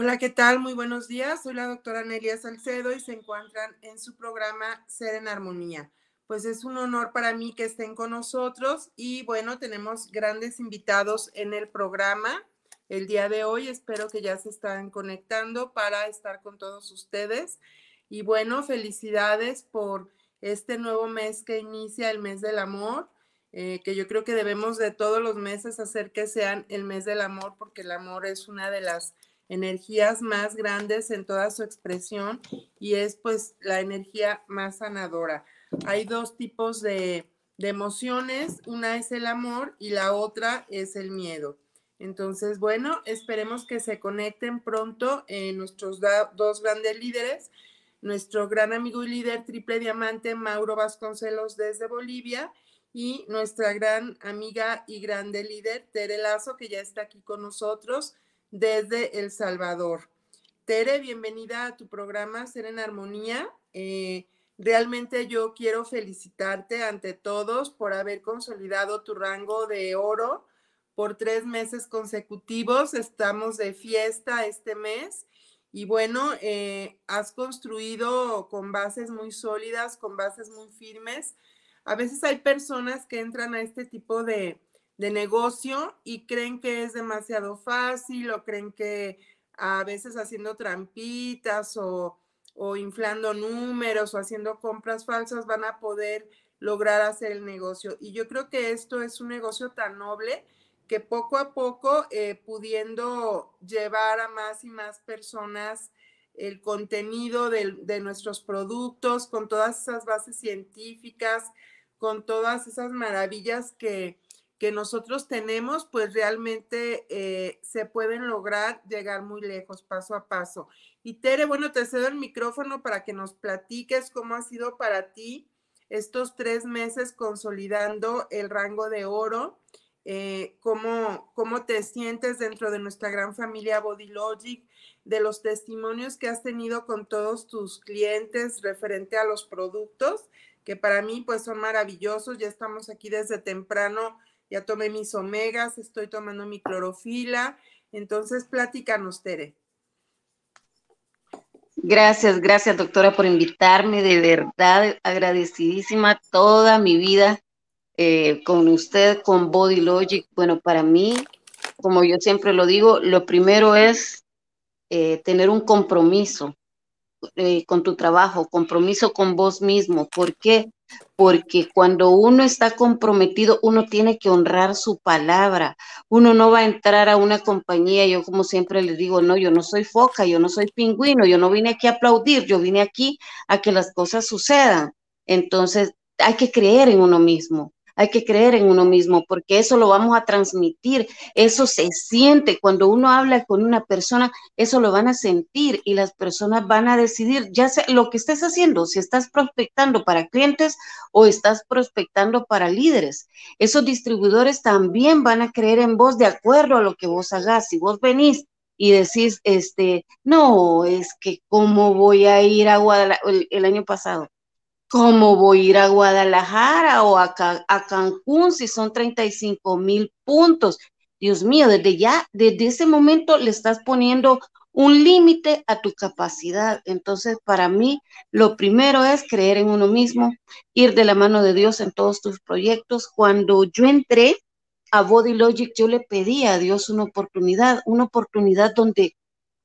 Hola, ¿qué tal? Muy buenos días. Soy la doctora Nelia Salcedo y se encuentran en su programa Ser en Armonía. Pues es un honor para mí que estén con nosotros y bueno, tenemos grandes invitados en el programa el día de hoy. Espero que ya se están conectando para estar con todos ustedes. Y bueno, felicidades por este nuevo mes que inicia el mes del amor, eh, que yo creo que debemos de todos los meses hacer que sean el mes del amor, porque el amor es una de las energías más grandes en toda su expresión y es pues la energía más sanadora. Hay dos tipos de, emociones, una es el amor y la otra es el miedo. Entonces, bueno, esperemos que se conecten pronto eh, nuestros dos grandes líderes, nuestro gran amigo y líder triple diamante Mauro Vasconcelos desde Bolivia y nuestra gran amiga y grande líder Tere Lazo, que ya está aquí con nosotros desde El Salvador. Tere, bienvenida a tu programa Ser en Armonía. Eh, realmente yo quiero felicitarte ante todos por haber consolidado tu rango de oro por tres meses consecutivos. Estamos de fiesta este mes. Y bueno, eh, has construido con bases muy sólidas, con bases muy firmes. A veces hay personas que entran a este tipo de, de negocio y creen que es demasiado fácil o creen que a veces haciendo trampitas o, inflando números o haciendo compras falsas van a poder lograr hacer el negocio. Y yo creo que esto es un negocio tan noble que poco a poco, eh, pudiendo llevar a más y más personas el contenido de, nuestros productos, con todas esas bases científicas, con todas esas maravillas que, que nosotros tenemos, pues realmente eh, se pueden lograr llegar muy lejos, paso a paso. Y Tere, bueno, te cedo el micrófono para que nos platiques cómo ha sido para ti estos tres meses consolidando el rango de oro, eh, cómo, cómo te sientes dentro de nuestra gran familia Body Logic, de los testimonios que has tenido con todos tus clientes referente a los productos, que para mí pues son maravillosos. Ya estamos aquí desde temprano ya tomé mis omegas, estoy tomando mi clorofila. Entonces, platícanos, Tere. Gracias, gracias doctora por invitarme, de verdad agradecidísima toda mi vida eh, con usted, con Body Logic. Bueno, para mí, como yo siempre lo digo, lo primero es eh, tener un compromiso eh, con tu trabajo, compromiso con vos mismo. ¿Por qué? Porque cuando uno está comprometido, uno tiene que honrar su palabra. Uno no va a entrar a una compañía, yo como siempre les digo, no, yo no soy foca, yo no soy pingüino, yo no vine aquí a aplaudir, yo vine aquí a que las cosas sucedan. Entonces, hay que creer en uno mismo, hay que creer en uno mismo, porque eso lo vamos a transmitir, eso se siente. Cuando uno habla con una persona, eso lo van a sentir y las personas van a decidir, ya sea lo que estés haciendo, si estás prospectando para clientes o estás prospectando para líderes. Esos distribuidores también van a creer en vos de acuerdo a lo que vos hagas. Si vos venís y decís, este, no, es que cómo voy a ir a Guadalajara el año pasado ¿Cómo voy a ir a Guadalajara o a, Cancún si son 35 mil puntos? Dios mío, desde ya, desde ese momento le estás poniendo un límite a tu capacidad. Entonces, para mí, lo primero es creer en uno mismo, ir de la mano de Dios en todos tus proyectos. Cuando yo entré a Body Logic, yo le pedí a Dios una oportunidad, una oportunidad donde,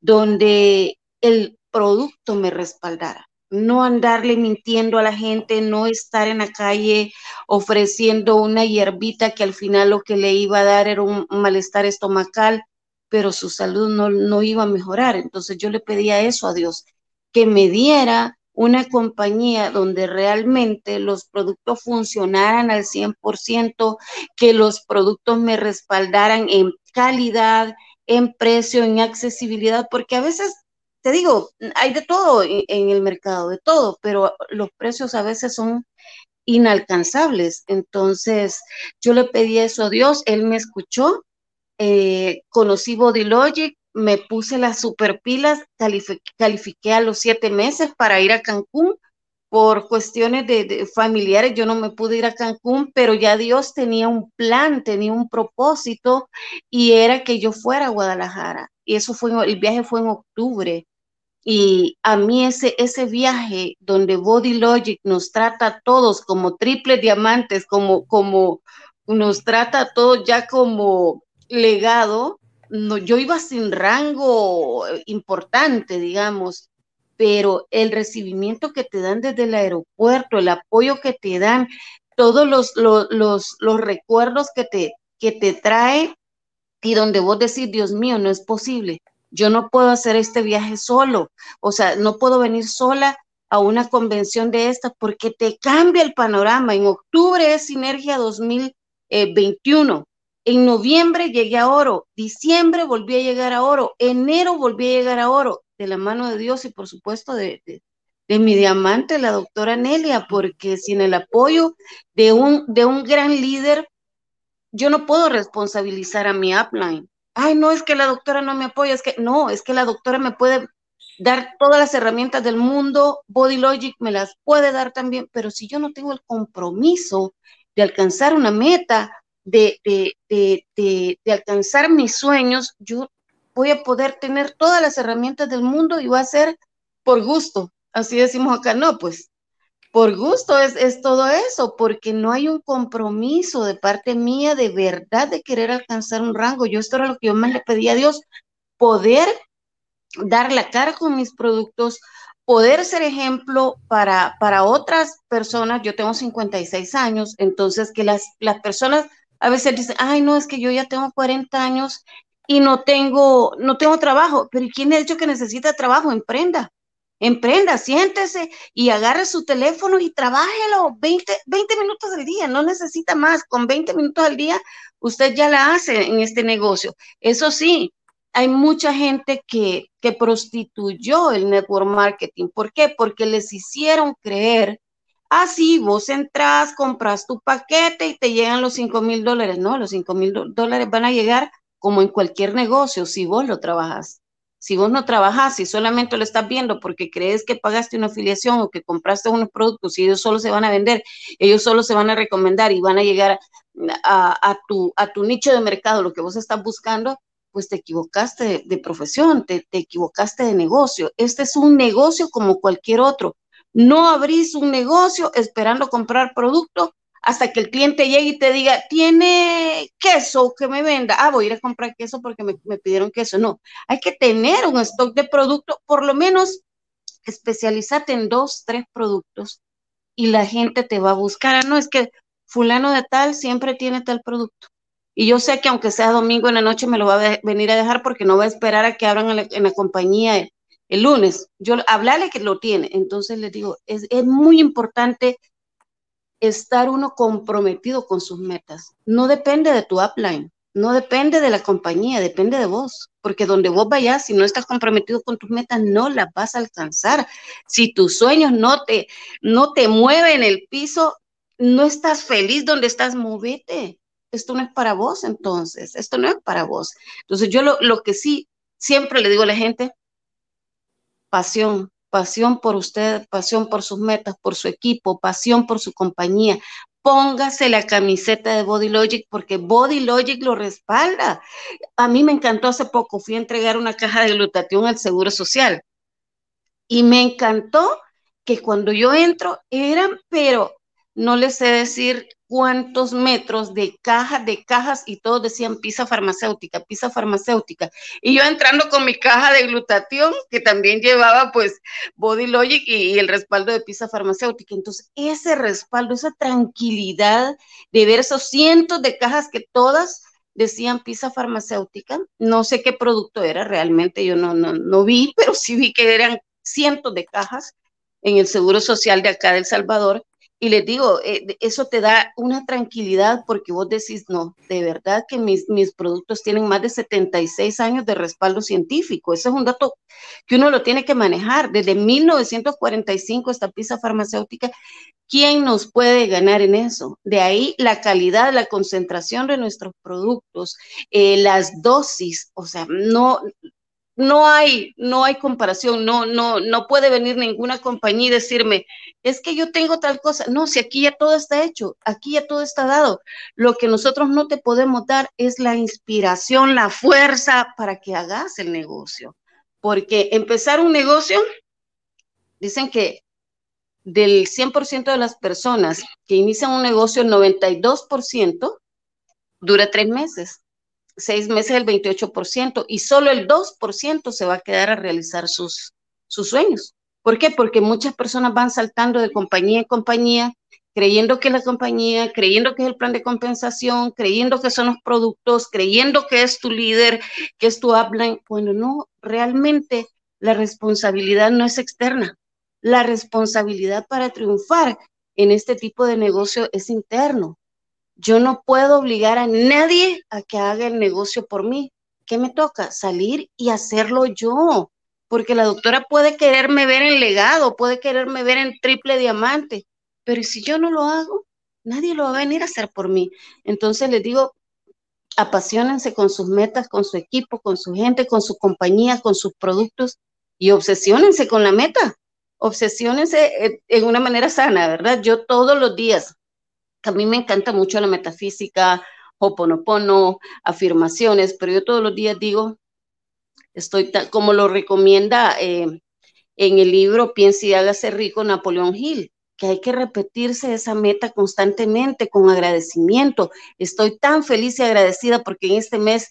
donde el producto me respaldara no andarle mintiendo a la gente, no estar en la calle ofreciendo una hierbita que al final lo que le iba a dar era un, malestar estomacal, pero su salud no, no iba a mejorar. Entonces yo le pedía eso a Dios, que me diera una compañía donde realmente los productos funcionaran al 100%, que los productos me respaldaran en calidad, en precio, en accesibilidad, porque a veces te digo, hay de todo en el mercado, de todo, pero los precios a veces son inalcanzables. Entonces, yo le pedí eso a Dios, Él me escuchó, eh, conocí Body Logic, me puse las super pilas, califiqué a los siete meses para ir a Cancún. Por cuestiones de, familiares, yo no me pude ir a Cancún, pero ya Dios tenía un plan, tenía un propósito y era que yo fuera a Guadalajara. Y eso fue, el viaje fue en octubre y a mí ese, ese viaje donde Body Logic nos trata a todos como triple diamantes, como, como nos trata a todos ya como legado, no, yo iba sin rango importante, digamos, pero el recibimiento que te dan desde el aeropuerto, el apoyo que te dan, todos los, los, los, los recuerdos que te, que te trae y donde vos decís, Dios mío, no es posible yo no puedo hacer este viaje solo, o sea, no puedo venir sola a una convención de estas porque te cambia el panorama. En octubre es Sinergia 2021. En noviembre llegué a oro, diciembre volví a llegar a oro, enero volví a llegar a oro, de la mano de Dios y por supuesto de, de, mi diamante, la doctora Nelia, porque sin el apoyo de un, de un gran líder, yo no puedo responsabilizar a mi upline ay, no es que la doctora no me apoya, es que no, es que la doctora me puede dar todas las herramientas del mundo, Body Logic me las puede dar también, pero si yo no tengo el compromiso de alcanzar una meta, de, de, de, de, alcanzar mis sueños, yo voy a poder tener todas las herramientas del mundo y va a ser por gusto. Así decimos acá, no, pues por gusto es, todo eso, porque no hay un compromiso de parte mía de verdad de querer alcanzar un rango. Yo esto era lo que yo más le pedía a Dios, poder dar la cara con mis productos, poder ser ejemplo para, para otras personas. Yo tengo 56 años, entonces que las, las personas a veces dicen, ay, no, es que yo ya tengo 40 años y no tengo, no tengo trabajo. Pero ¿quién ha dicho que necesita trabajo? Emprenda Emprenda, siéntese y agarre su teléfono y trabájelo 20, 20 minutos al día, no necesita más, con 20 minutos al día usted ya la hace en este negocio. Eso sí, hay mucha gente que, que prostituyó el network marketing. ¿Por qué? Porque les hicieron creer, ah, sí, vos entras, compras tu paquete y te llegan los 5 mil dólares. No, los 5 mil dólares van a llegar como en cualquier negocio si vos lo trabajas. Si vos no trabajas y solamente lo estás viendo porque crees que pagaste una afiliación o que compraste unos productos y ellos solo se van a vender, ellos solo se van a recomendar y van a llegar a, tu, a tu nicho de mercado, lo que vos estás buscando, pues te equivocaste de, profesión, te, te equivocaste de negocio. Este es un negocio como cualquier otro. No abrís un negocio esperando comprar producto hasta que el cliente llegue y te diga, tiene queso que me venda. Ah, voy a ir a comprar queso porque me, pidieron queso. No, hay que tener un stock de producto, por lo menos especializate en dos, tres productos y la gente te va a buscar. Ah, no, es que fulano de tal siempre tiene tal producto. Y yo sé que aunque sea domingo en la noche me lo va a venir a dejar porque no va a esperar a que abran en la, compañía el, lunes. Yo hablarle que lo tiene. Entonces les digo, es, es muy importante estar uno comprometido con sus metas. No depende de tu upline, no depende de la compañía, depende de vos, porque donde vos vayas, si no estás comprometido con tus metas, no las vas a alcanzar. Si tus sueños no te, no te mueven el piso, no estás feliz donde estás, movete. Esto no es para vos, entonces, esto no es para vos. Entonces, yo lo, lo que sí siempre le digo a la gente, pasión, pasión por usted, pasión por sus metas, por su equipo, pasión por su compañía. Póngase la camiseta de Body Logic porque Body Logic lo respalda. A mí me encantó hace poco, fui a entregar una caja de glutatión al Seguro Social y me encantó que cuando yo entro eran, pero no les sé decir cuántos metros de cajas, de cajas, y todos decían pizza farmacéutica, pizza farmacéutica. Y yo entrando con mi caja de glutatión, que también llevaba pues Body Logic y, el respaldo de pizza farmacéutica. Entonces, ese respaldo, esa tranquilidad de ver esos cientos de cajas que todas decían pizza farmacéutica, no sé qué producto era realmente, yo no, no, no vi, pero sí vi que eran cientos de cajas en el Seguro Social de acá del Salvador y les digo, eh, eso te da una tranquilidad porque vos decís, no, de verdad que mis, mis productos tienen más de 76 años de respaldo científico. Ese es un dato que uno lo tiene que manejar. Desde 1945 esta pizza farmacéutica, ¿quién nos puede ganar en eso? De ahí la calidad, la concentración de nuestros productos, eh, las dosis, o sea, no, no hay, no hay comparación, no, no, no puede venir ninguna compañía y decirme, es que yo tengo tal cosa. No, si aquí ya todo está hecho, aquí ya todo está dado. Lo que nosotros no te podemos dar es la inspiración, la fuerza para que hagas el negocio. Porque empezar un negocio, dicen que del 100% de las personas que inician un negocio, el 92% dura tres meses seis meses el 28% y solo el 2% se va a quedar a realizar sus, sus sueños. ¿Por qué? Porque muchas personas van saltando de compañía en compañía, creyendo que es la compañía, creyendo que es el plan de compensación, creyendo que son los productos, creyendo que es tu líder, que es tu upline. Bueno, no, realmente la responsabilidad no es externa. La responsabilidad para triunfar en este tipo de negocio es interno. Yo no puedo obligar a nadie a que haga el negocio por mí. ¿Qué me toca? Salir y hacerlo yo. Porque la doctora puede quererme ver en legado, puede quererme ver en triple diamante, pero si yo no lo hago, nadie lo va a venir a hacer por mí. Entonces les digo, apasionense con sus metas, con su equipo, con su gente, con su compañía, con sus productos y obsesionense con la meta. Obsesionense en una manera sana, ¿verdad? Yo todos los días a mí me encanta mucho la metafísica, hoponopono, afirmaciones, pero yo todos los días digo, estoy como lo recomienda eh, en el libro Piense y hágase rico Napoleón Hill, que hay que repetirse esa meta constantemente con agradecimiento. Estoy tan feliz y agradecida porque en este mes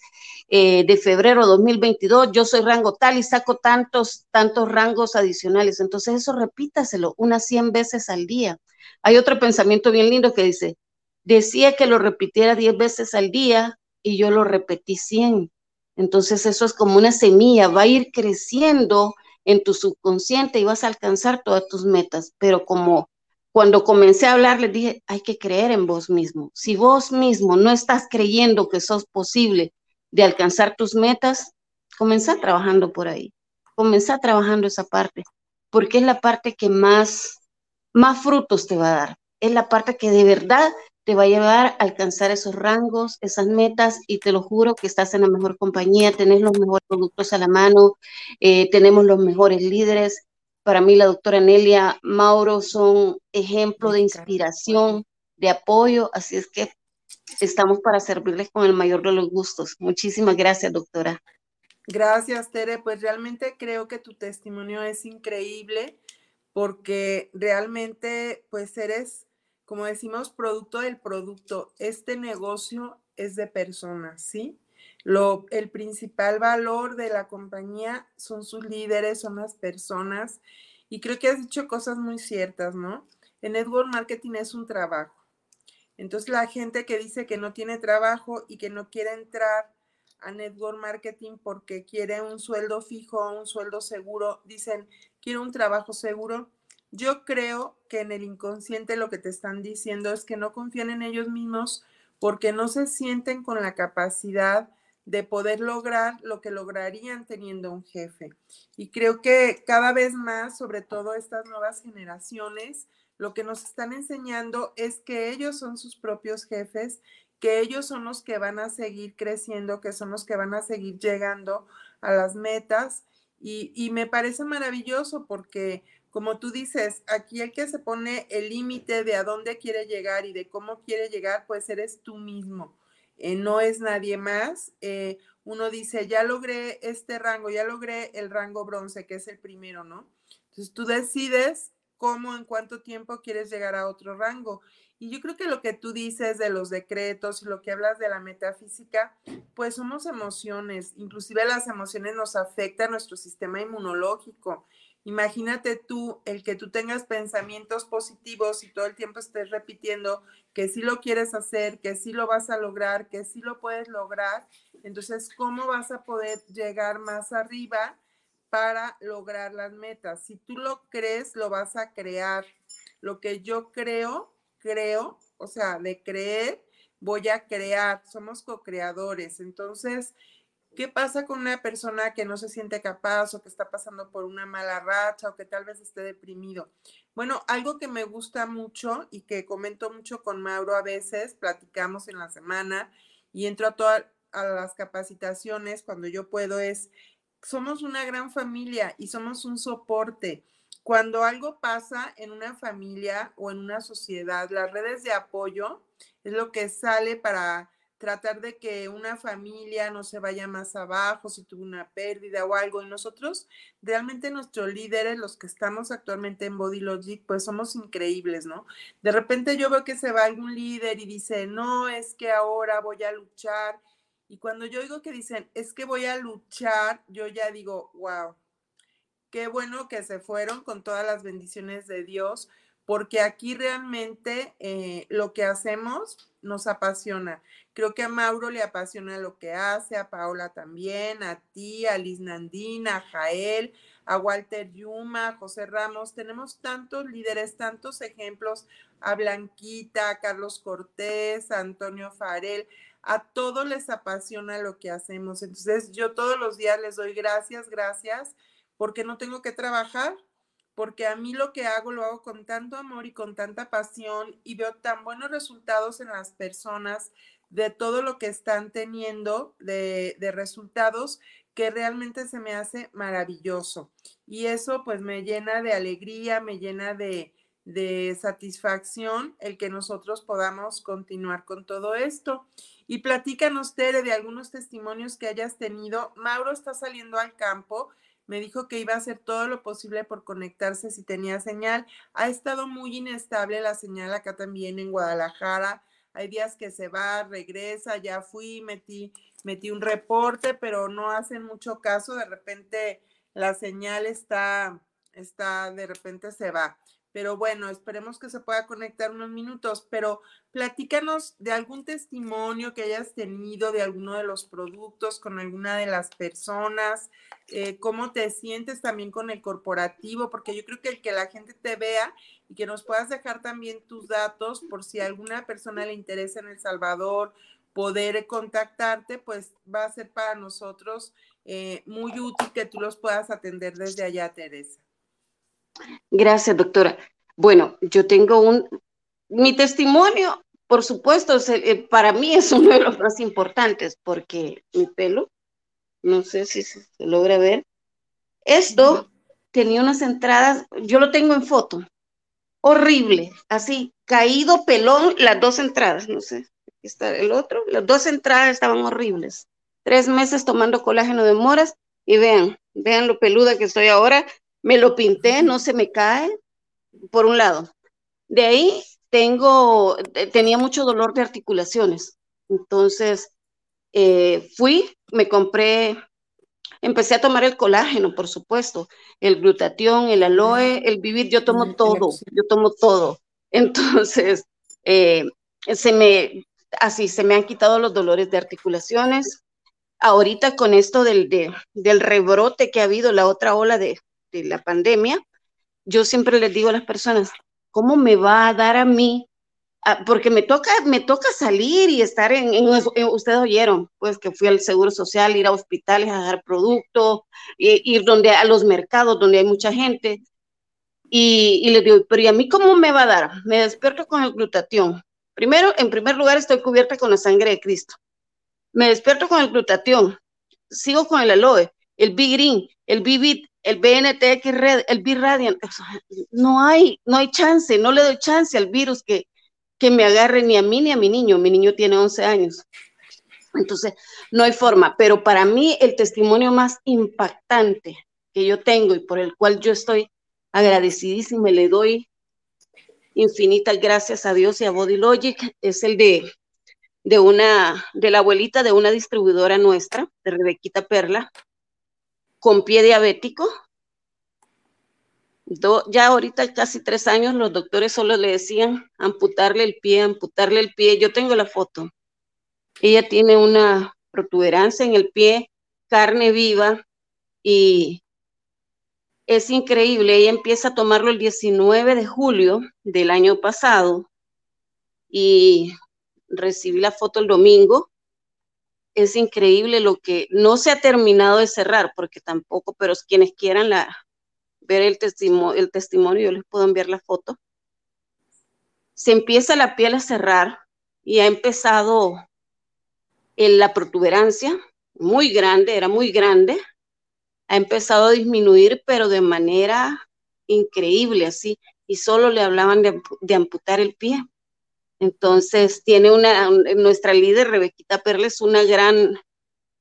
eh, de febrero 2022 yo soy rango tal y saco tantos, tantos rangos adicionales. Entonces eso repítaselo unas 100 veces al día. Hay otro pensamiento bien lindo que dice, decía que lo repitiera 10 veces al día y yo lo repetí 100. Entonces eso es como una semilla, va a ir creciendo en tu subconsciente y vas a alcanzar todas tus metas. Pero como cuando comencé a hablar, les dije, hay que creer en vos mismo. Si vos mismo no estás creyendo que sos posible de alcanzar tus metas, comenzá trabajando por ahí. Comenzá trabajando esa parte, porque es la parte que más más frutos te va a dar. Es la parte que de verdad te va a llevar a alcanzar esos rangos, esas metas, y te lo juro que estás en la mejor compañía, tenés los mejores productos a la mano, eh, tenemos los mejores líderes. Para mí, la doctora Nelia Mauro son ejemplo de inspiración, de apoyo, así es que estamos para servirles con el mayor de los gustos. Muchísimas gracias, doctora. Gracias, Tere. Pues realmente creo que tu testimonio es increíble porque realmente pues eres, como decimos, producto del producto. Este negocio es de personas, ¿sí? Lo, el principal valor de la compañía son sus líderes, son las personas. Y creo que has dicho cosas muy ciertas, ¿no? El network marketing es un trabajo. Entonces la gente que dice que no tiene trabajo y que no quiere entrar a network marketing porque quiere un sueldo fijo, un sueldo seguro, dicen, quiero un trabajo seguro. Yo creo que en el inconsciente lo que te están diciendo es que no confían en ellos mismos porque no se sienten con la capacidad de poder lograr lo que lograrían teniendo un jefe. Y creo que cada vez más, sobre todo estas nuevas generaciones, lo que nos están enseñando es que ellos son sus propios jefes, que ellos son los que van a seguir creciendo, que son los que van a seguir llegando a las metas. Y, me parece maravilloso porque, como tú dices, aquí el que se pone el límite de a dónde quiere llegar y de cómo quiere llegar, pues eres tú mismo. Eh, no es nadie más. Eh, uno dice, ya logré este rango, ya logré el rango bronce, que es el primero, ¿no? Entonces tú decides cómo, en cuánto tiempo quieres llegar a otro rango. Y yo creo que lo que tú dices de los decretos y lo que hablas de la metafísica, pues somos emociones, inclusive las emociones nos afectan nuestro sistema inmunológico. Imagínate tú, el que tú tengas pensamientos positivos y todo el tiempo estés repitiendo que sí lo quieres hacer, que sí lo vas a lograr, que sí lo puedes lograr. Entonces, ¿cómo vas a poder llegar más arriba para lograr las metas? Si tú lo crees, lo vas a crear. Lo que yo creo, creo, o sea, de creer, voy a crear. Somos co-creadores. Entonces, ¿Qué pasa con una persona que no se siente capaz o que está pasando por una mala racha o que tal vez esté deprimido? Bueno, algo que me gusta mucho y que comento mucho con Mauro a veces, platicamos en la semana y entro a todas las capacitaciones cuando yo puedo, es, somos una gran familia y somos un soporte. Cuando algo pasa en una familia o en una sociedad, las redes de apoyo es lo que sale para tratar de que una familia no se vaya más abajo si tuvo una pérdida o algo. Y nosotros, realmente nuestros líderes, los que estamos actualmente en Body Logic, pues somos increíbles, ¿no? De repente yo veo que se va algún líder y dice, no, es que ahora voy a luchar. Y cuando yo oigo que dicen, es que voy a luchar, yo ya digo, wow, qué bueno que se fueron con todas las bendiciones de Dios, porque aquí realmente eh, lo que hacemos nos apasiona. Creo que a Mauro le apasiona lo que hace, a Paola también, a ti, a Liz Nandina, a Jael, a Walter Yuma, a José Ramos. Tenemos tantos líderes, tantos ejemplos, a Blanquita, a Carlos Cortés, a Antonio Farel. A todos les apasiona lo que hacemos. Entonces yo todos los días les doy gracias, gracias, porque no tengo que trabajar, porque a mí lo que hago lo hago con tanto amor y con tanta pasión y veo tan buenos resultados en las personas de todo lo que están teniendo de, resultados que realmente se me hace maravilloso. Y eso pues me llena de alegría, me llena de, de satisfacción el que nosotros podamos continuar con todo esto. Y platícanos, Tere, de algunos testimonios que hayas tenido. Mauro está saliendo al campo me dijo que iba a hacer todo lo posible por conectarse si tenía señal. Ha estado muy inestable la señal acá también en Guadalajara. Hay días que se va, regresa, ya fui, metí, metí un reporte, pero no hacen mucho caso. De repente la señal está, está, de repente se va. Pero bueno, esperemos que se pueda conectar unos minutos, pero platícanos de algún testimonio que hayas tenido de alguno de los productos con alguna de las personas, eh, cómo te sientes también con el corporativo, porque yo creo que el que la gente te vea y que nos puedas dejar también tus datos por si a alguna persona le interesa en El Salvador poder contactarte, pues va a ser para nosotros eh, muy útil que tú los puedas atender desde allá, Teresa. Gracias, doctora. Bueno, yo tengo un, mi testimonio, por supuesto, eh, para mí es uno de los más importantes porque mi pelo, no sé si se, logra ver, esto tenía unas entradas, yo lo tengo en foto, horrible, así, caído pelón, las dos entradas, no sé, aquí está el otro, las dos entradas estaban horribles. Tres meses tomando colágeno de moras y vean, vean lo peluda que estoy ahora, me lo pinté, no se me cae, por un lado. De ahí tengo, tenía mucho dolor de articulaciones. Entonces, eh, fui, me compré, empecé a tomar el colágeno, por supuesto, el glutatión, el aloe, el vivir, yo tomo todo, yo tomo todo. Entonces, eh, se me, así, se me han quitado los dolores de articulaciones. Ahorita con esto del, del rebrote que ha habido, la otra ola de, de la pandemia, yo siempre les digo a las personas, ¿cómo me va a dar a mí? Ah, porque me toca, me toca salir y estar en, ustedes oyeron, pues que fui al Seguro Social, ir a hospitales a dar productos, ir donde a los mercados donde hay mucha gente. Y, y les digo, pero ¿y a mí cómo me va a dar? Me despierto con el glutatión. Primero, en primer lugar, estoy cubierta con la sangre de Cristo. Me despierto con el glutatión. Sigo con el aloe, el B-Green, el B-Bit, el BNTX Red, el B-Radiant. No hay, no hay chance, no le doy chance al virus que, que me agarre ni a mí ni a mi niño. Mi niño tiene 11 años. Entonces, no hay forma. Pero para mí, el testimonio más impactante que yo tengo y por el cual yo estoy agradecidísima y le doy infinitas gracias a Dios y a Body Logic es el de, de una, de la abuelita de una distribuidora nuestra, de Rebequita Perla, con pie diabético. ya ahorita casi tres años los doctores solo le decían amputarle el pie, amputarle el pie. Yo tengo la foto. Ella tiene una protuberancia en el pie, carne viva y es increíble. Ella empieza a tomarlo el 19 de julio del año pasado y recibí la foto el domingo. Es increíble lo que no se ha terminado de cerrar, porque tampoco, pero quienes quieran ver el, testimonio, el testimonio, yo les puedo enviar la foto. Se empieza la piel a cerrar y ha empezado en la protuberancia, muy grande, era muy grande, ha empezado a disminuir, pero de manera increíble, así, y solo le hablaban de, amputar el pie. Entonces, tiene una, nuestra líder, Rebequita Perles, una gran,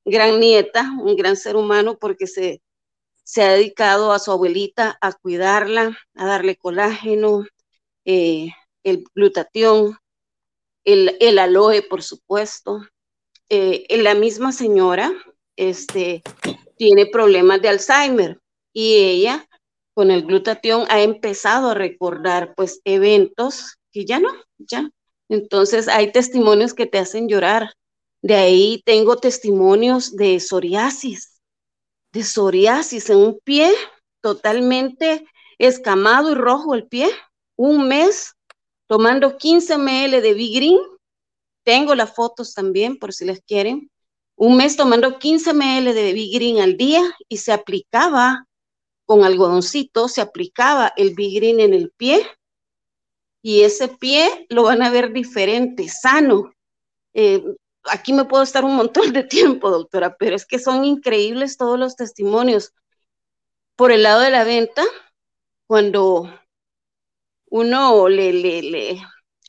gran nieta, un gran ser humano, porque se, se ha dedicado a su abuelita a cuidarla, a darle colágeno, eh, el glutatión, el, el, aloe, por supuesto. Eh, la misma señora, este, tiene problemas de Alzheimer y ella con el glutatión ha empezado a recordar pues eventos que ya no, ya. Entonces hay testimonios que te hacen llorar. De ahí tengo testimonios de psoriasis, de psoriasis en un pie totalmente escamado y rojo el pie. Un mes tomando 15 ml de Vigrin. Tengo las fotos también por si les quieren un mes tomando 15 ml de Bigrin al día y se aplicaba con algodoncito, se aplicaba el Bigrin en el pie y ese pie lo van a ver diferente, sano. Eh, aquí me puedo estar un montón de tiempo, doctora, pero es que son increíbles todos los testimonios. Por el lado de la venta, cuando uno le, le, le,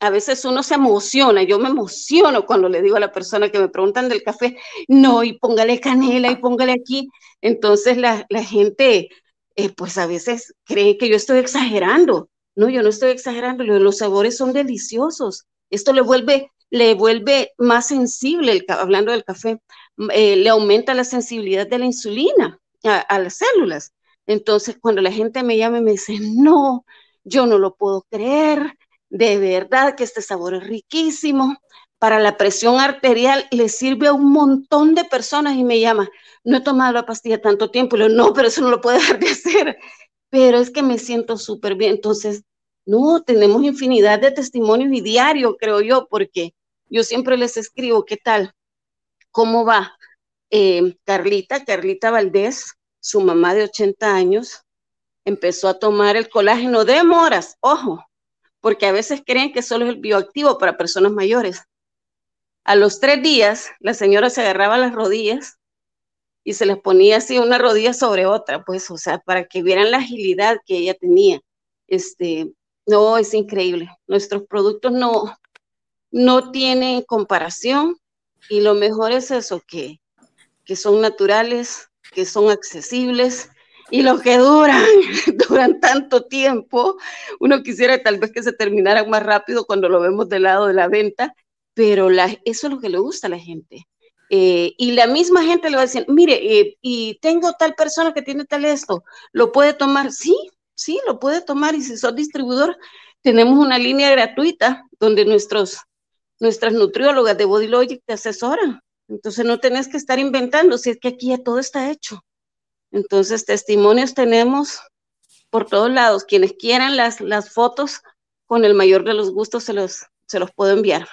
a veces uno se emociona, yo me emociono cuando le digo a la persona que me preguntan del café, no, y póngale canela y póngale aquí. Entonces la, gente, eh, pues a veces cree que yo estoy exagerando. No, yo no estoy exagerando, los sabores son deliciosos. Esto le vuelve, le vuelve más sensible, hablando del café, eh, le aumenta la sensibilidad de la insulina a, a las células. Entonces, cuando la gente me llama y me dice, no, yo no lo puedo creer, de verdad que este sabor es riquísimo. Para la presión arterial le sirve a un montón de personas y me llama, no he tomado la pastilla tanto tiempo. Y le digo, no, pero eso no lo puede dejar de hacer. Pero es que me siento súper bien. Entonces, no, tenemos infinidad de testimonios y diario, creo yo, porque yo siempre les escribo, ¿qué tal? ¿Cómo va? Eh, Carlita, Carlita Valdés, su mamá de 80 años, empezó a tomar el colágeno de moras, ojo, porque a veces creen que solo es el bioactivo para personas mayores. A los tres días, la señora se agarraba las rodillas y se les ponía así una rodilla sobre otra, pues, o sea, para que vieran la agilidad que ella tenía. Este, no, es increíble. Nuestros productos no, no tienen comparación y lo mejor es eso, que, que son naturales, que son accesibles y lo que duran, duran tanto tiempo. Uno quisiera tal vez que se terminaran más rápido cuando lo vemos del lado de la venta, pero la, eso es lo que le gusta a la gente. Eh, y la misma gente le va a decir, mire, eh, y tengo tal persona que tiene tal esto, ¿lo puede tomar? Sí, sí, lo puede tomar. Y si sos distribuidor, tenemos una línea gratuita donde nuestros, nuestras nutriólogas de Body Logic te asesoran. Entonces no tenés que estar inventando, si es que aquí ya todo está hecho. Entonces, testimonios tenemos por todos lados. Quienes quieran las, las fotos, con el mayor de los gustos se los, se los puedo enviar.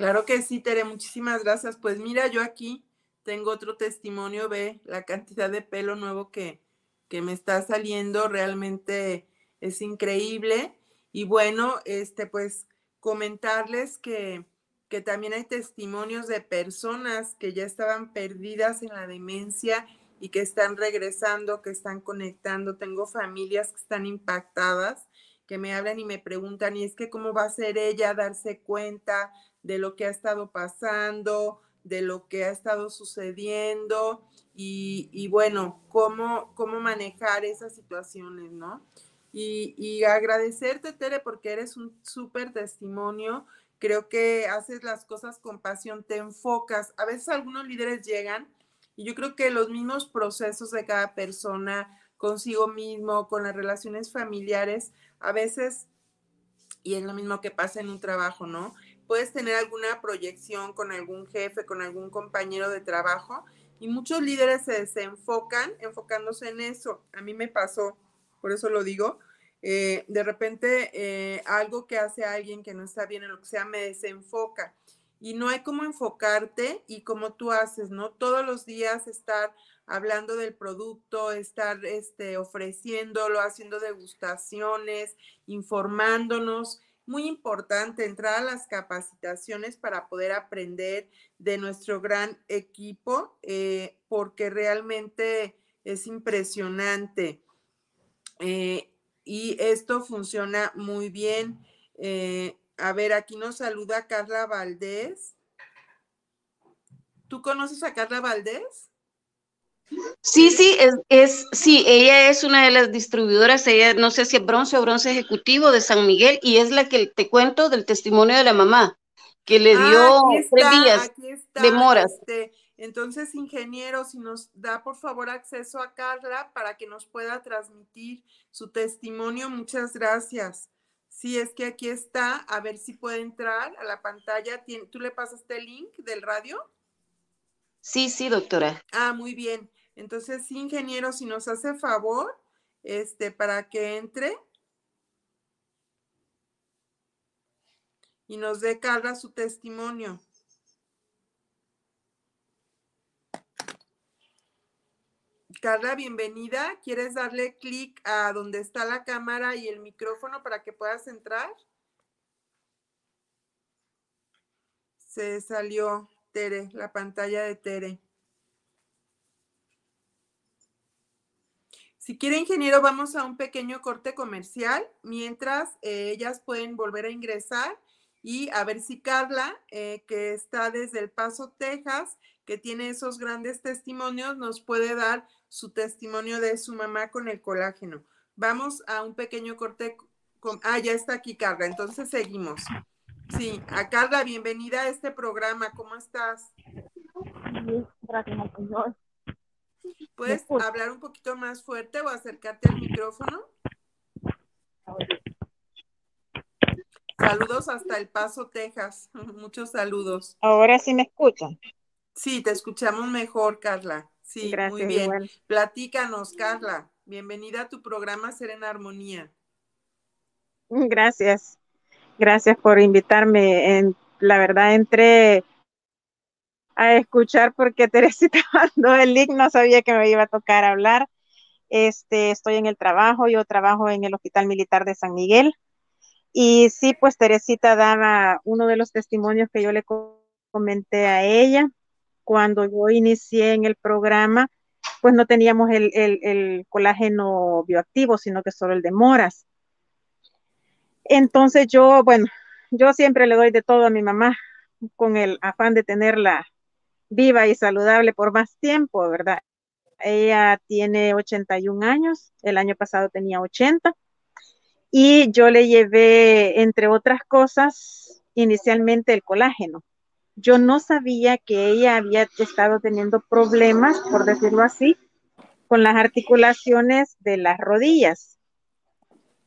Claro que sí, Tere, muchísimas gracias. Pues mira, yo aquí tengo otro testimonio, ve la cantidad de pelo nuevo que, que me está saliendo, realmente es increíble. Y bueno, este, pues comentarles que, que también hay testimonios de personas que ya estaban perdidas en la demencia y que están regresando, que están conectando. Tengo familias que están impactadas, que me hablan y me preguntan, y es que cómo va a ser ella darse cuenta de lo que ha estado pasando, de lo que ha estado sucediendo y, bueno, cómo, cómo manejar esas situaciones, ¿no? Y, y agradecerte, Tere, porque eres un súper testimonio. Creo que haces las cosas con pasión, te enfocas. A veces algunos líderes llegan y yo creo que los mismos procesos de cada persona consigo mismo, con las relaciones familiares, a veces, y es lo mismo que pasa en un trabajo, ¿no? Puedes tener alguna proyección con algún jefe, con algún compañero de trabajo, y muchos líderes se desenfocan enfocándose en eso. A mí me pasó, por eso lo digo. Eh, de repente, eh, algo que hace alguien que no está bien en lo que sea, me desenfoca y no hay como enfocarte y como tú haces, ¿no? Todos los días estar hablando del producto, estar este, ofreciéndolo, haciendo degustaciones, informándonos. Muy importante entrar a las capacitaciones para poder aprender de nuestro gran equipo, eh, porque realmente es impresionante. Eh, y esto funciona muy bien. Eh, a ver, aquí nos saluda Carla Valdés. ¿Tú conoces a Carla Valdés? Sí, sí, es, es, sí, ella es una de las distribuidoras, ella no sé si es bronce o bronce ejecutivo de San Miguel y es la que te cuento del testimonio de la mamá, que le ah, dio tres días de moras. Este, entonces, ingeniero, si nos da por favor acceso a Carla para que nos pueda transmitir su testimonio, muchas gracias. Sí, es que aquí está, a ver si puede entrar a la pantalla. ¿Tú le pasaste el link del radio? Sí, sí, doctora. Ah, muy bien. Entonces, ingeniero, si nos hace favor, este, para que entre y nos dé Carla su testimonio. Carla, bienvenida. ¿Quieres darle clic a donde está la cámara y el micrófono para que puedas entrar? Se salió Tere, la pantalla de Tere. Si quiere, ingeniero, vamos a un pequeño corte comercial mientras eh, ellas pueden volver a ingresar y a ver si Carla, eh, que está desde El Paso, Texas, que tiene esos grandes testimonios, nos puede dar su testimonio de su mamá con el colágeno. Vamos a un pequeño corte. Con, ah, ya está aquí Carla, entonces seguimos. Sí, a Carla, bienvenida a este programa. ¿Cómo estás? Gracias, señor. ¿Puedes hablar un poquito más fuerte o acercarte al micrófono? Saludos hasta El Paso, Texas. Muchos saludos. Ahora sí me escuchan. Sí, te escuchamos mejor, Carla. Sí, muy bien. Platícanos, Carla. Bienvenida a tu programa Ser en Armonía. Gracias. Gracias por invitarme. En, la verdad, entré a escuchar porque Teresita mandó el link, no sabía que me iba a tocar hablar. Este, estoy en el trabajo, yo trabajo en el Hospital Militar de San Miguel. Y sí, pues Teresita daba uno de los testimonios que yo le comenté a ella cuando yo inicié en el programa, pues no teníamos el, colágeno bioactivo, sino que solo el de moras. Entonces yo, bueno, yo siempre le doy de todo a mi mamá con el afán de tenerla viva y saludable por más tiempo, ¿verdad? Ella tiene 81 años, el año pasado tenía 80 y yo le llevé, entre otras cosas, inicialmente el colágeno yo no sabía que ella había estado teniendo problemas, por decirlo así, con las articulaciones de las rodillas.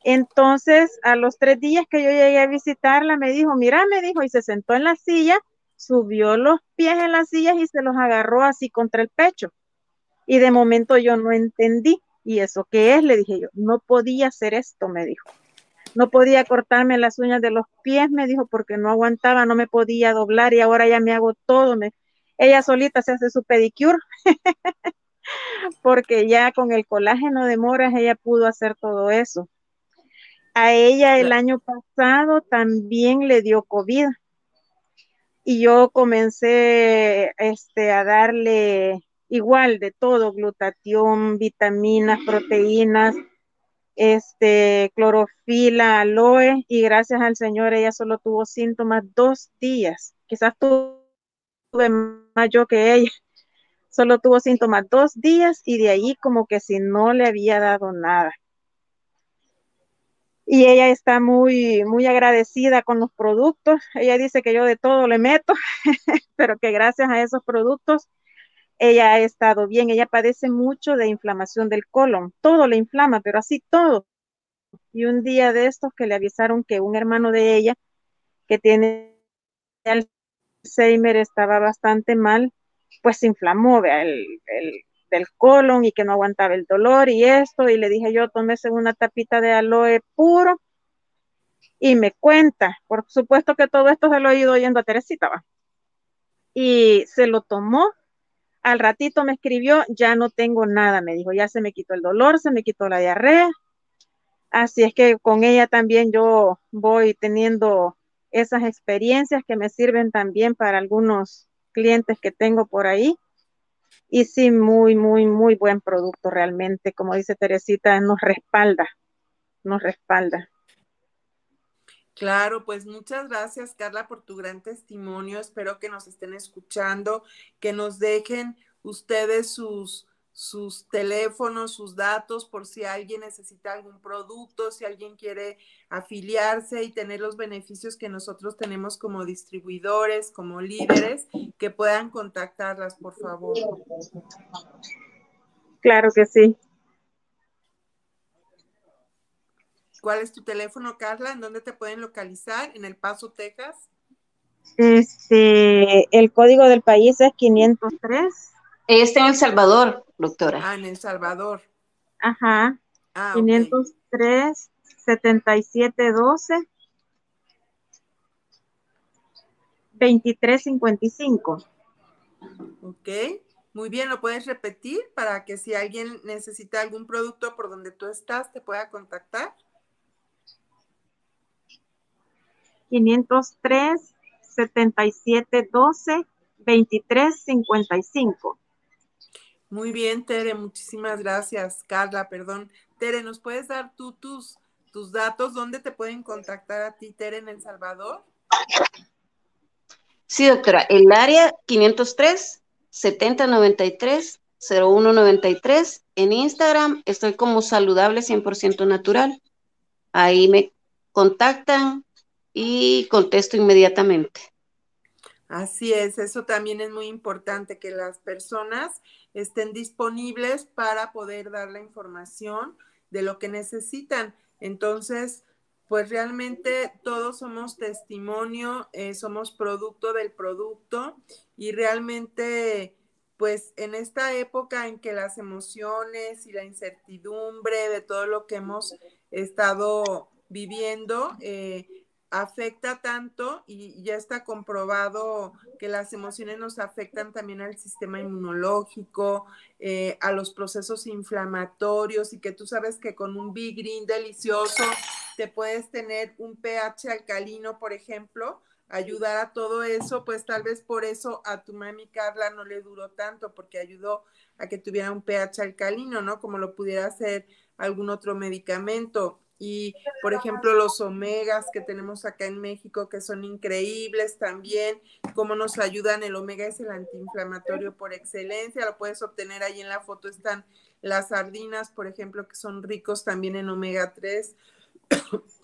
Entonces, a los tres días que yo llegué a visitarla, me dijo, mira, me dijo, y se sentó en la silla, subió los pies en las sillas y se los agarró así contra el pecho. Y de momento yo no entendí. ¿Y eso qué es? Le dije yo, no podía hacer esto, me dijo. No podía cortarme las uñas de los pies, me dijo, porque no aguantaba, no me podía doblar y ahora ya me hago todo. Me... Ella solita se hace su pedicure, porque ya con el colágeno de moras ella pudo hacer todo eso. A ella el año pasado también le dio COVID y yo comencé este, a darle igual de todo, glutatión, vitaminas, proteínas, este, clorofila, aloe, y gracias al Señor ella solo tuvo síntomas dos días. Quizás tuve más yo que ella. Solo tuvo síntomas dos días y de ahí como que si no le había dado nada y ella está muy, muy agradecida con los productos. Ella dice que yo de todo le meto, pero que gracias a esos productos ella ha estado bien. Ella padece mucho de inflamación del colon. Todo le inflama, pero así todo. Y un día de estos que le avisaron que un hermano de ella que tiene Alzheimer estaba bastante mal, pues se inflamó el, el del colon y que no aguantaba el dolor y esto, y le dije yo, tómese una tapita de aloe puro y me cuenta, por supuesto que todo esto se lo he ido oyendo a Teresita, ¿va? y se lo tomó, al ratito me escribió, ya no tengo nada, me dijo, ya se me quitó el dolor, se me quitó la diarrea, así es que con ella también yo voy teniendo esas experiencias que me sirven también para algunos clientes que tengo por ahí y sí, muy, muy, muy buen producto realmente. Como dice Teresita, nos respalda, nos respalda. Claro, pues muchas gracias Carla por tu gran testimonio. Espero que nos estén escuchando, que nos dejen ustedes sus, sus teléfonos, sus datos, por si alguien necesita algún producto, si alguien quiere afiliarse y tener los beneficios que nosotros tenemos como distribuidores, como líderes, que puedan contactarlas, por favor. Claro que sí. ¿Cuál es tu teléfono, Carla? ¿En dónde te pueden localizar? ¿En El Paso, Texas? Este, el código del país es 503 está en El Salvador, doctora. Ah, en El Salvador. Ajá. Ah, 503 7712 2355. Ok, muy bien, ¿lo puedes repetir para que si alguien necesita algún producto por donde tú estás, te pueda contactar? 503 7712 2355. Muy bien, Tere, muchísimas gracias. Carla, perdón. Tere, ¿nos puedes dar tú tus, tus datos? ¿Dónde te pueden contactar a ti, Tere, en El Salvador? Sí, doctora. El área 503 7093 0193. En Instagram estoy como saludable 100% natural. Ahí me contactan y contesto inmediatamente. Así es, eso también es muy importante, que las personas estén disponibles para poder dar la información de lo que necesitan. Entonces, pues realmente todos somos testimonio, eh, somos producto del producto y realmente, pues en esta época en que las emociones y la incertidumbre de todo lo que hemos estado viviendo, eh, afecta tanto y ya está comprobado que las emociones nos afectan también al sistema inmunológico, eh, a los procesos inflamatorios y que tú sabes que con un Big Green delicioso te puedes tener un pH alcalino, por ejemplo, ayudar a todo eso, pues tal vez por eso a tu mami Carla no le duró tanto, porque ayudó a que tuviera un pH alcalino, ¿no? Como lo pudiera hacer algún otro medicamento y por ejemplo los omegas que tenemos acá en México que son increíbles también, cómo nos ayudan, el omega es el antiinflamatorio por excelencia, lo puedes obtener ahí en la foto, están las sardinas, por ejemplo, que son ricos también en omega 3,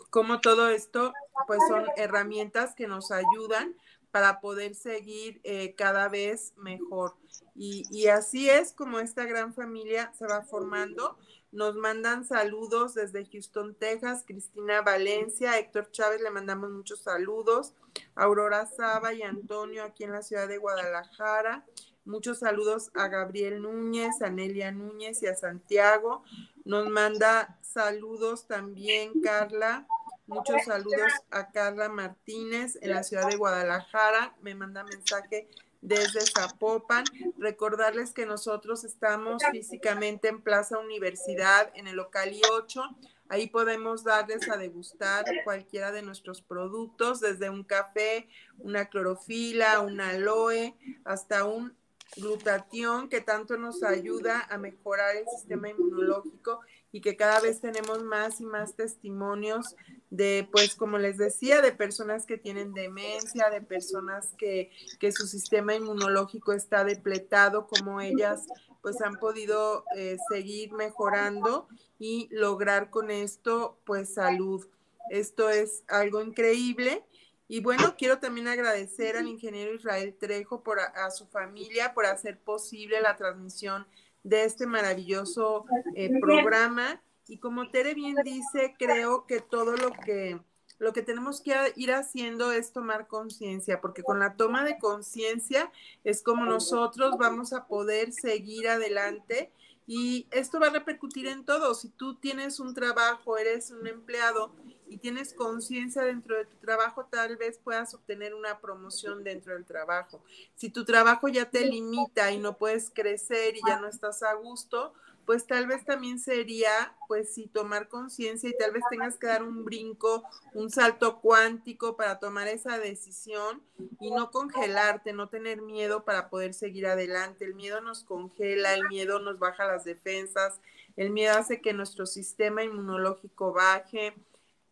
como todo esto, pues son herramientas que nos ayudan para poder seguir eh, cada vez mejor. Y, y así es como esta gran familia se va formando nos mandan saludos desde Houston, Texas, Cristina Valencia, Héctor Chávez, le mandamos muchos saludos, Aurora Saba y Antonio aquí en la ciudad de Guadalajara. Muchos saludos a Gabriel Núñez, a Nelia Núñez y a Santiago. Nos manda saludos también Carla. Muchos saludos a Carla Martínez en la ciudad de Guadalajara. Me manda mensaje desde Zapopan. Recordarles que nosotros estamos físicamente en Plaza Universidad, en el local I8. Ahí podemos darles a degustar cualquiera de nuestros productos, desde un café, una clorofila, un aloe, hasta un glutatión que tanto nos ayuda a mejorar el sistema inmunológico y que cada vez tenemos más y más testimonios de, pues, como les decía, de personas que tienen demencia, de personas que, que su sistema inmunológico está depletado, como ellas, pues, han podido eh, seguir mejorando y lograr con esto, pues, salud. Esto es algo increíble. Y bueno, quiero también agradecer al ingeniero Israel Trejo por a, su familia por hacer posible la transmisión de este maravilloso eh, programa. Y como Tere bien dice, creo que todo lo que, lo que tenemos que ir haciendo es tomar conciencia, porque con la toma de conciencia es como nosotros vamos a poder seguir adelante y esto va a repercutir en todo. Si tú tienes un trabajo, eres un empleado y tienes conciencia dentro de tu trabajo, tal vez puedas obtener una promoción dentro del trabajo. Si tu trabajo ya te limita y no puedes crecer y ya no estás a gusto, pues tal vez también sería, pues sí, tomar conciencia y tal vez tengas que dar un brinco, un salto cuántico para tomar esa decisión y no congelarte, no tener miedo para poder seguir adelante. El miedo nos congela, el miedo nos baja las defensas, el miedo hace que nuestro sistema inmunológico baje,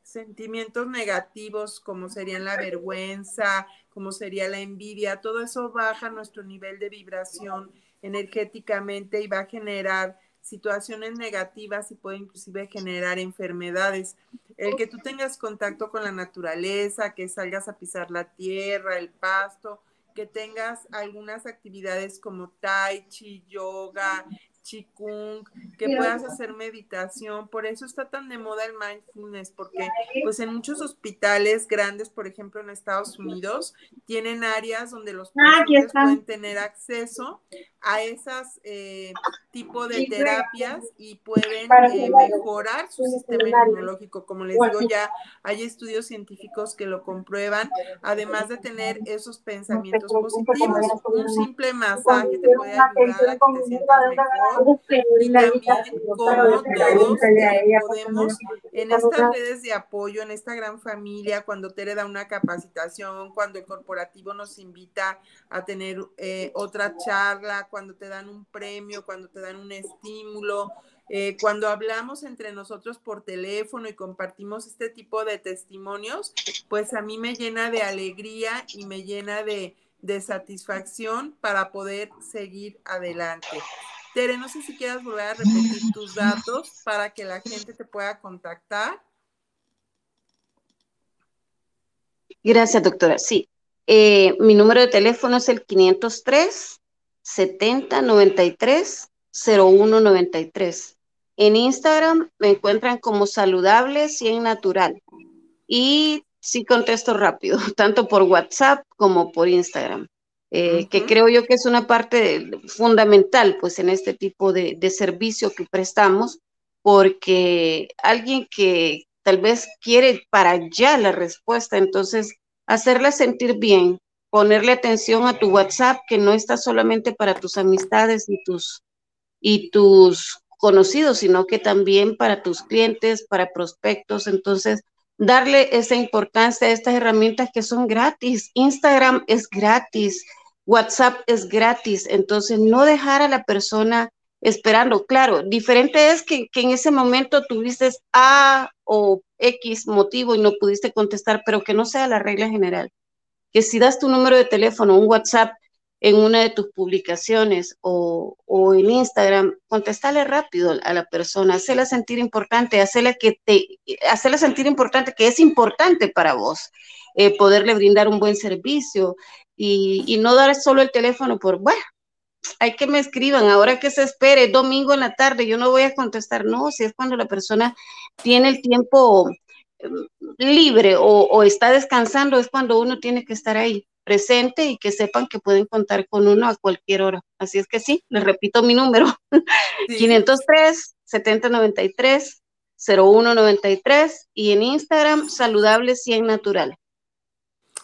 sentimientos negativos como serían la vergüenza, como sería la envidia, todo eso baja nuestro nivel de vibración energéticamente y va a generar situaciones negativas y puede inclusive generar enfermedades. El que tú tengas contacto con la naturaleza, que salgas a pisar la tierra, el pasto, que tengas algunas actividades como tai chi, yoga, chikung, que puedas hacer meditación. Por eso está tan de moda el mindfulness, porque pues en muchos hospitales grandes, por ejemplo en Estados Unidos, tienen áreas donde los ah, pacientes pueden tener acceso a esas eh, tipo de terapias y pueden eh, mejorar su sistema inmunológico. Como les digo, ya hay estudios científicos que lo comprueban, además de tener esos pensamientos positivos. Un simple masaje te puede ayudar a que te sientas mejor y también como todos podemos en estas redes de apoyo, en esta gran familia, cuando Tere da una capacitación, cuando el corporativo nos invita a tener eh, otra charla, cuando te dan un premio, cuando te dan un estímulo, eh, cuando hablamos entre nosotros por teléfono y compartimos este tipo de testimonios, pues a mí me llena de alegría y me llena de, de satisfacción para poder seguir adelante. Tere, no sé si quieras volver a repetir tus datos para que la gente te pueda contactar. Gracias, doctora. Sí, eh, mi número de teléfono es el 503 70 93 01 93. En Instagram me encuentran como saludable 100 natural. Y sí contesto rápido, tanto por WhatsApp como por Instagram. Eh, que creo yo que es una parte fundamental pues en este tipo de, de, servicio que prestamos, porque alguien que tal vez quiere para allá la respuesta, entonces hacerla sentir bien, ponerle atención a tu WhatsApp, que no está solamente para tus amistades y tus, y tus conocidos, sino que también para tus clientes, para prospectos. Entonces, darle esa importancia a estas herramientas que son gratis. Instagram es gratis, WhatsApp es gratis. Entonces, no dejar a la persona esperando. Claro, diferente es que, que en ese momento tuviste A o X motivo y no pudiste contestar, pero que no sea la regla general que si das tu número de teléfono, un WhatsApp en una de tus publicaciones o, en Instagram, contestale rápido a la persona, hacerla sentir importante, hacerla, que te, hacerla sentir importante, que es importante para vos, eh, poderle brindar un buen servicio y, no dar solo el teléfono por, bueno, hay que me escriban, ahora que se espere, domingo en la tarde, yo no voy a contestar, no, si es cuando la persona tiene el tiempo libre o, está descansando es cuando uno tiene que estar ahí. presente y que sepan que pueden contar con uno a cualquier hora. Así es que sí, les repito mi número, 503 7093 0193 y en Instagram saludable 100 natural.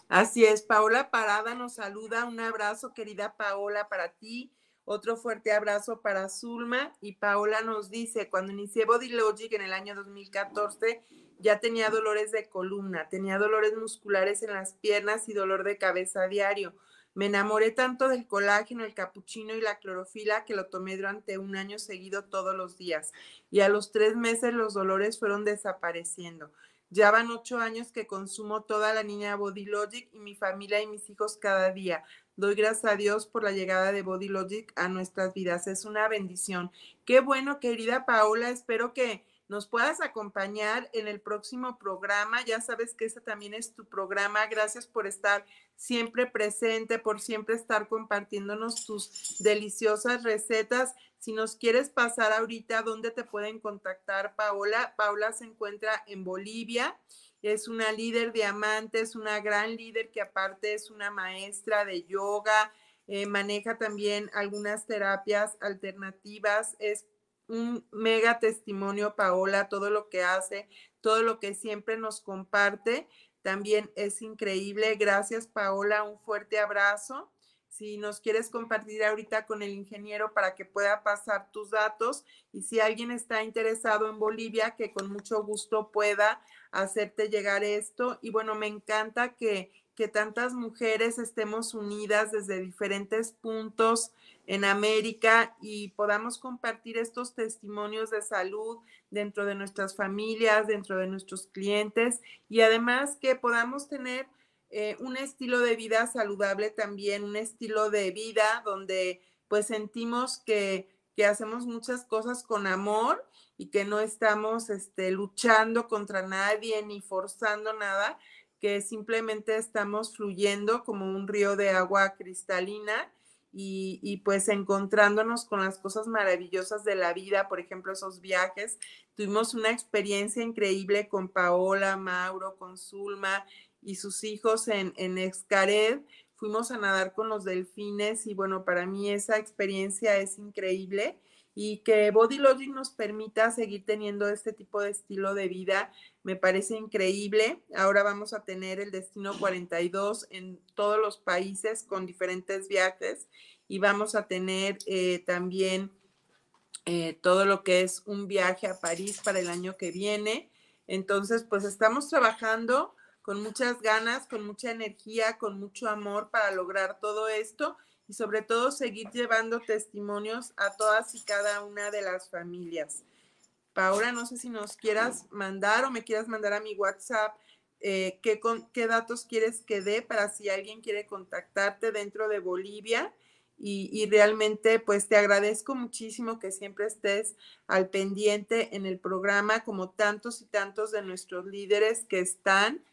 Así es, Paola Parada nos saluda. Un abrazo, querida Paola, para ti. Otro fuerte abrazo para Zulma. Y Paola nos dice, cuando inicié Body Logic en el año 2014, ya tenía dolores de columna, tenía dolores musculares en las piernas y dolor de cabeza diario. Me enamoré tanto del colágeno, el capuchino y la clorofila que lo tomé durante un año seguido todos los días. Y a los tres meses los dolores fueron desapareciendo. Ya van ocho años que consumo toda la niña Body Logic y mi familia y mis hijos cada día. Doy gracias a Dios por la llegada de Body Logic a nuestras vidas. Es una bendición. Qué bueno, querida Paola. Espero que nos puedas acompañar en el próximo programa. Ya sabes que este también es tu programa. Gracias por estar siempre presente, por siempre estar compartiéndonos tus deliciosas recetas. Si nos quieres pasar ahorita, ¿dónde te pueden contactar, Paola? Paola se encuentra en Bolivia. Es una líder diamante, es una gran líder que aparte es una maestra de yoga, eh, maneja también algunas terapias alternativas, es un mega testimonio, Paola, todo lo que hace, todo lo que siempre nos comparte. También es increíble. Gracias, Paola. Un fuerte abrazo. Si nos quieres compartir ahorita con el ingeniero para que pueda pasar tus datos y si alguien está interesado en Bolivia, que con mucho gusto pueda hacerte llegar esto. Y bueno, me encanta que, que tantas mujeres estemos unidas desde diferentes puntos en América y podamos compartir estos testimonios de salud dentro de nuestras familias, dentro de nuestros clientes y además que podamos tener eh, un estilo de vida saludable también, un estilo de vida donde pues sentimos que, que hacemos muchas cosas con amor y que no estamos este, luchando contra nadie ni forzando nada, que simplemente estamos fluyendo como un río de agua cristalina y, pues encontrándonos con las cosas maravillosas de la vida, por ejemplo, esos viajes. Tuvimos una experiencia increíble con Paola, Mauro, con Zulma y sus hijos en, en Excared. Fuimos a nadar con los delfines y bueno, para mí esa experiencia es increíble y que Body Logic nos permita seguir teniendo este tipo de estilo de vida me parece increíble. Ahora vamos a tener el destino 42 en todos los países con diferentes viajes y vamos a tener eh, también eh, todo lo que es un viaje a París para el año que viene. Entonces, pues estamos trabajando con muchas ganas, con mucha energía, con mucho amor para lograr todo esto y sobre todo seguir llevando testimonios a todas y cada una de las familias. Paola, no sé si nos quieras mandar o me quieras mandar a mi WhatsApp eh, qué, qué datos quieres que dé para si alguien quiere contactarte dentro de Bolivia. Y, y, realmente pues te agradezco muchísimo que siempre estés al pendiente en el programa como tantos y tantos de nuestros líderes que están.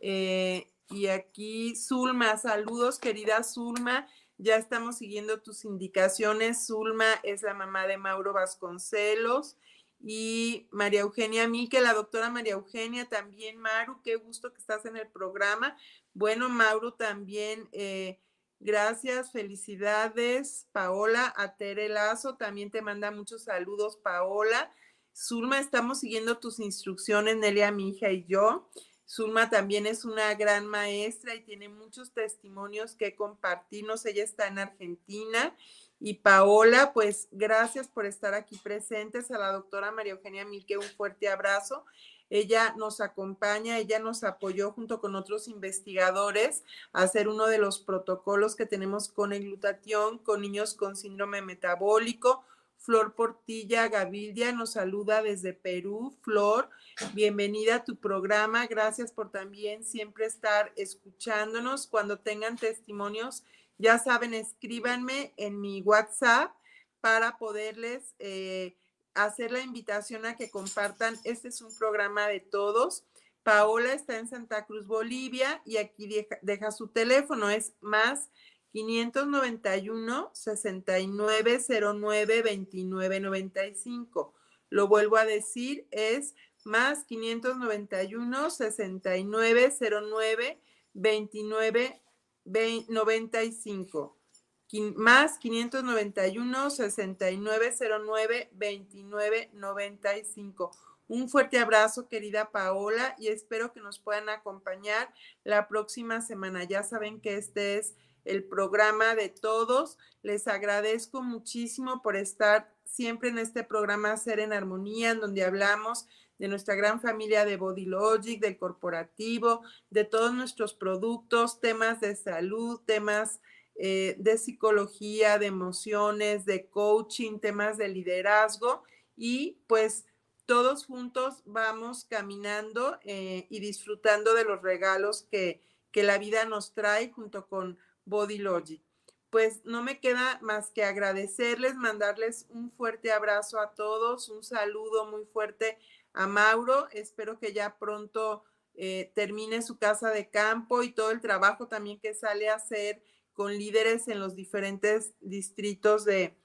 Eh, y aquí Zulma, saludos querida Zulma, ya estamos siguiendo tus indicaciones. Zulma es la mamá de Mauro Vasconcelos y María Eugenia Mique, la doctora María Eugenia, también Maru, qué gusto que estás en el programa. Bueno, Mauro también, eh, gracias, felicidades. Paola, a Tere Lazo, también te manda muchos saludos, Paola. Zulma, estamos siguiendo tus instrucciones, Nelia, mi hija y yo. Zulma también es una gran maestra y tiene muchos testimonios que compartirnos. Ella está en Argentina y Paola, pues gracias por estar aquí presentes. A la doctora María Eugenia Milque, un fuerte abrazo. Ella nos acompaña, ella nos apoyó junto con otros investigadores a hacer uno de los protocolos que tenemos con el glutatión, con niños con síndrome metabólico. Flor Portilla Gavildia nos saluda desde Perú. Flor, bienvenida a tu programa. Gracias por también siempre estar escuchándonos. Cuando tengan testimonios, ya saben, escríbanme en mi WhatsApp para poderles eh, hacer la invitación a que compartan. Este es un programa de todos. Paola está en Santa Cruz, Bolivia, y aquí deja, su teléfono, es más 591 6909 2995. Lo vuelvo a decir, es más 591 6909 29 95 más 591 6909 2995. Un fuerte abrazo, querida Paola, y espero que nos puedan acompañar la próxima semana. Ya saben que este es el programa de todos. Les agradezco muchísimo por estar siempre en este programa Ser en Armonía, en donde hablamos de nuestra gran familia de Body Logic, del corporativo, de todos nuestros productos, temas de salud, temas eh, de psicología, de emociones, de coaching, temas de liderazgo y pues todos juntos vamos caminando eh, y disfrutando de los regalos que, que la vida nos trae junto con Body Logic. Pues no me queda más que agradecerles, mandarles un fuerte abrazo a todos, un saludo muy fuerte a Mauro. Espero que ya pronto eh, termine su casa de campo y todo el trabajo también que sale a hacer con líderes en los diferentes distritos de,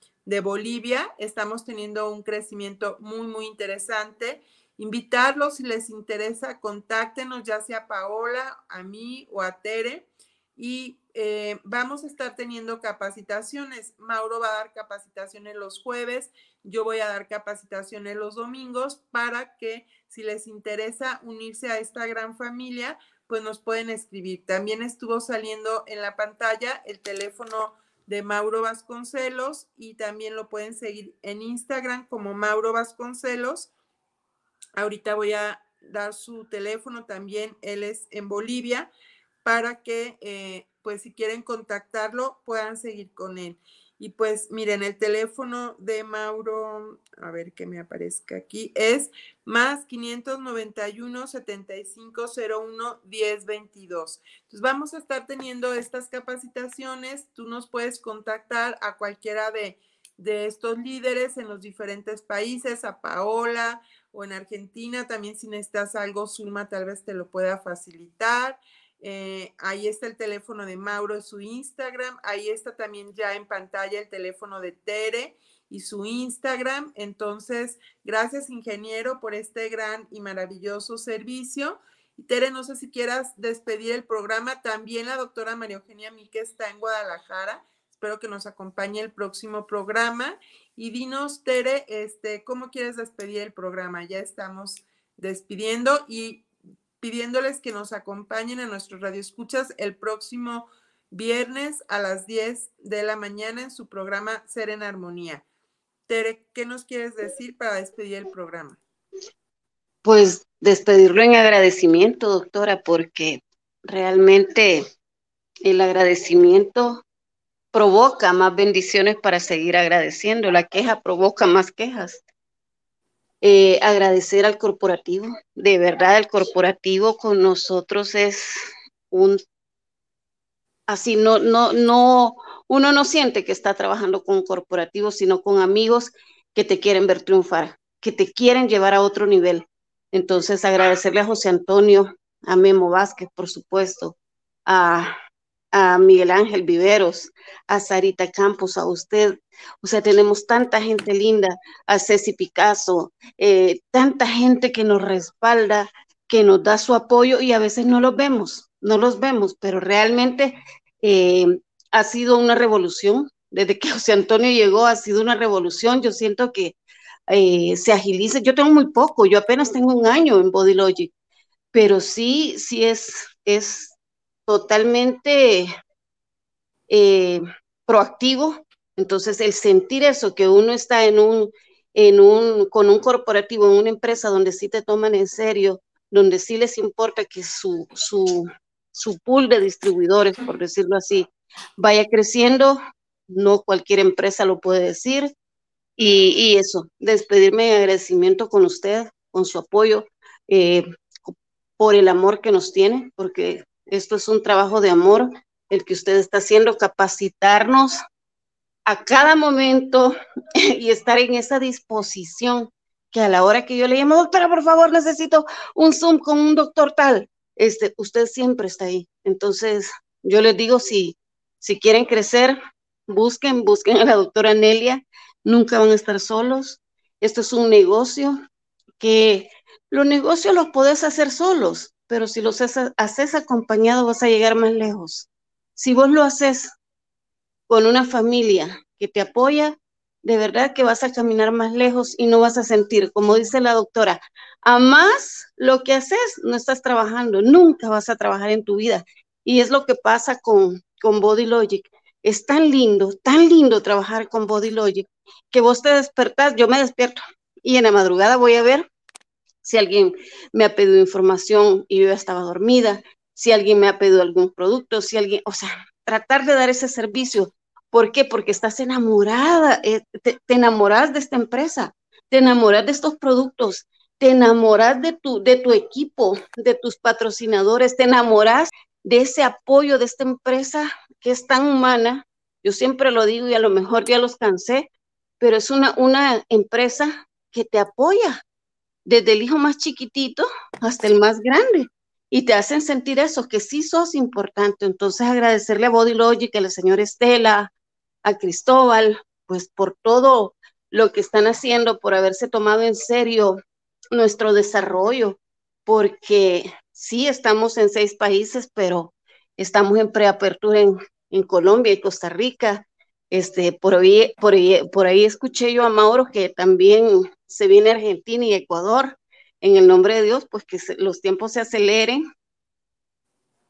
Bolivia. Estamos teniendo un crecimiento muy, muy interesante. Invitarlos, si les interesa, contáctenos, ya sea a Paola, a mí o a Tere. Y eh, vamos a estar teniendo capacitaciones. Mauro va a dar capacitaciones los jueves, yo voy a dar capacitaciones los domingos para que si les interesa unirse a esta gran familia, pues nos pueden escribir. También estuvo saliendo en la pantalla el teléfono de Mauro Vasconcelos y también lo pueden seguir en Instagram como Mauro Vasconcelos. Ahorita voy a dar su teléfono también, él es en Bolivia, para que eh, pues si quieren contactarlo puedan seguir con él. Y pues miren, el teléfono de Mauro, a ver que me aparezca aquí, es más 591 7501 1022. Entonces vamos a estar teniendo estas capacitaciones. Tú nos puedes contactar a cualquiera de, de estos líderes en los diferentes países, a Paola o en Argentina. También si necesitas algo, Zulma tal vez te lo pueda facilitar. Eh, ahí está el teléfono de Mauro, su Instagram. Ahí está también ya en pantalla el teléfono de Tere y su Instagram. Entonces, gracias ingeniero por este gran y maravilloso servicio. Y Tere, no sé si quieras despedir el programa. También la doctora María Eugenia Mique está en Guadalajara. Espero que nos acompañe el próximo programa. Y dinos, Tere, este, ¿cómo quieres despedir el programa? Ya estamos despidiendo y pidiéndoles que nos acompañen a nuestros radioescuchas el próximo viernes a las 10 de la mañana en su programa Ser en Armonía. Tere, ¿qué nos quieres decir para despedir el programa? Pues despedirlo en agradecimiento, doctora, porque realmente el agradecimiento provoca más bendiciones para seguir agradeciendo. La queja provoca más quejas. Eh, agradecer al corporativo. De verdad, el corporativo con nosotros es un así, no, no, no, uno no siente que está trabajando con corporativos, sino con amigos que te quieren ver triunfar, que te quieren llevar a otro nivel. Entonces, agradecerle a José Antonio, a Memo Vázquez, por supuesto, a a Miguel Ángel Viveros, a Sarita Campos, a usted. O sea, tenemos tanta gente linda, a Ceci Picasso, eh, tanta gente que nos respalda, que nos da su apoyo y a veces no los vemos, no los vemos, pero realmente eh, ha sido una revolución. Desde que José Antonio llegó ha sido una revolución. Yo siento que eh, se agiliza. Yo tengo muy poco, yo apenas tengo un año en Body Logic, pero sí, sí es, es totalmente eh, proactivo. Entonces, el sentir eso, que uno está en un, en un, con un corporativo, en una empresa donde sí te toman en serio, donde sí les importa que su, su, su pool de distribuidores, por decirlo así, vaya creciendo, no cualquier empresa lo puede decir. Y, eso, despedirme en agradecimiento con usted, con su apoyo, eh, por el amor que nos tiene, porque esto es un trabajo de amor, el que usted está haciendo, capacitarnos a cada momento y estar en esa disposición que a la hora que yo le llamo, doctora, por favor, necesito un Zoom con un doctor tal, este, usted siempre está ahí. Entonces, yo les digo, si, si quieren crecer, busquen, busquen a la doctora Nelia, nunca van a estar solos. Esto es un negocio que los negocios los podés hacer solos, pero si los haces acompañado vas a llegar más lejos. Si vos lo haces con una familia que te apoya, de verdad que vas a caminar más lejos y no vas a sentir, como dice la doctora, a más lo que haces, no estás trabajando, nunca vas a trabajar en tu vida. Y es lo que pasa con, con Body Logic. Es tan lindo, tan lindo trabajar con Body Logic, que vos te despertás, yo me despierto y en la madrugada voy a ver si alguien me ha pedido información y yo ya estaba dormida, si alguien me ha pedido algún producto, si alguien, o sea, tratar de dar ese servicio ¿Por qué? Porque estás enamorada, eh, te, enamoras de esta empresa, te enamoras de estos productos, te enamoras de tu, de tu equipo, de tus patrocinadores, te enamoras de ese apoyo de esta empresa que es tan humana. Yo siempre lo digo y a lo mejor ya los cansé, pero es una, una empresa que te apoya desde el hijo más chiquitito hasta el más grande y te hacen sentir eso, que sí sos importante. Entonces agradecerle a Body Logic, a la señora Estela, a Cristóbal, pues por todo lo que están haciendo, por haberse tomado en serio nuestro desarrollo, porque sí estamos en seis países, pero estamos en preapertura en, en Colombia y Costa Rica. Este, por, ahí, escuché yo a Mauro que también se viene Argentina y Ecuador. En el nombre de Dios, pues que los tiempos se aceleren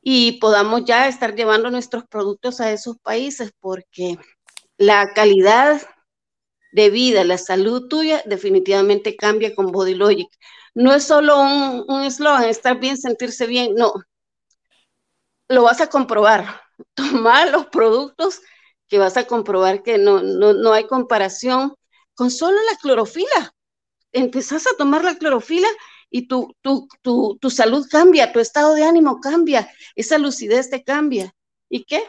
y podamos ya estar llevando nuestros productos a esos países, porque la calidad de vida, la salud tuya definitivamente cambia con Body Logic. No es solo un eslogan, estar bien, sentirse bien, no. Lo vas a comprobar. Tomar los productos que vas a comprobar que no, no, hay comparación con solo la clorofila. Empezás a tomar la clorofila y tu, tu, tu, tu salud cambia, tu estado de ánimo cambia, esa lucidez te cambia. ¿Y qué?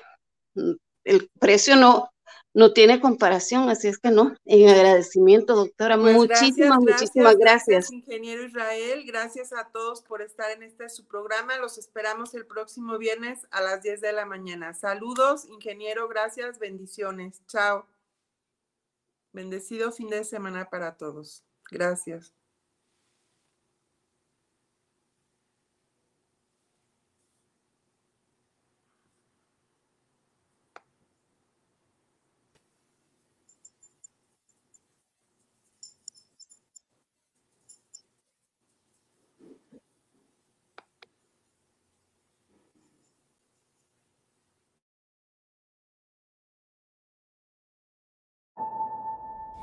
El precio no, no tiene comparación, así es que no, en agradecimiento, doctora, pues muchísimas, muchísimas gracias. Ingeniero Israel, gracias a todos por estar en este su programa, los esperamos el próximo viernes a las 10 de la mañana. Saludos, ingeniero, gracias, bendiciones, chao. Bendecido fin de semana para todos. Gracias.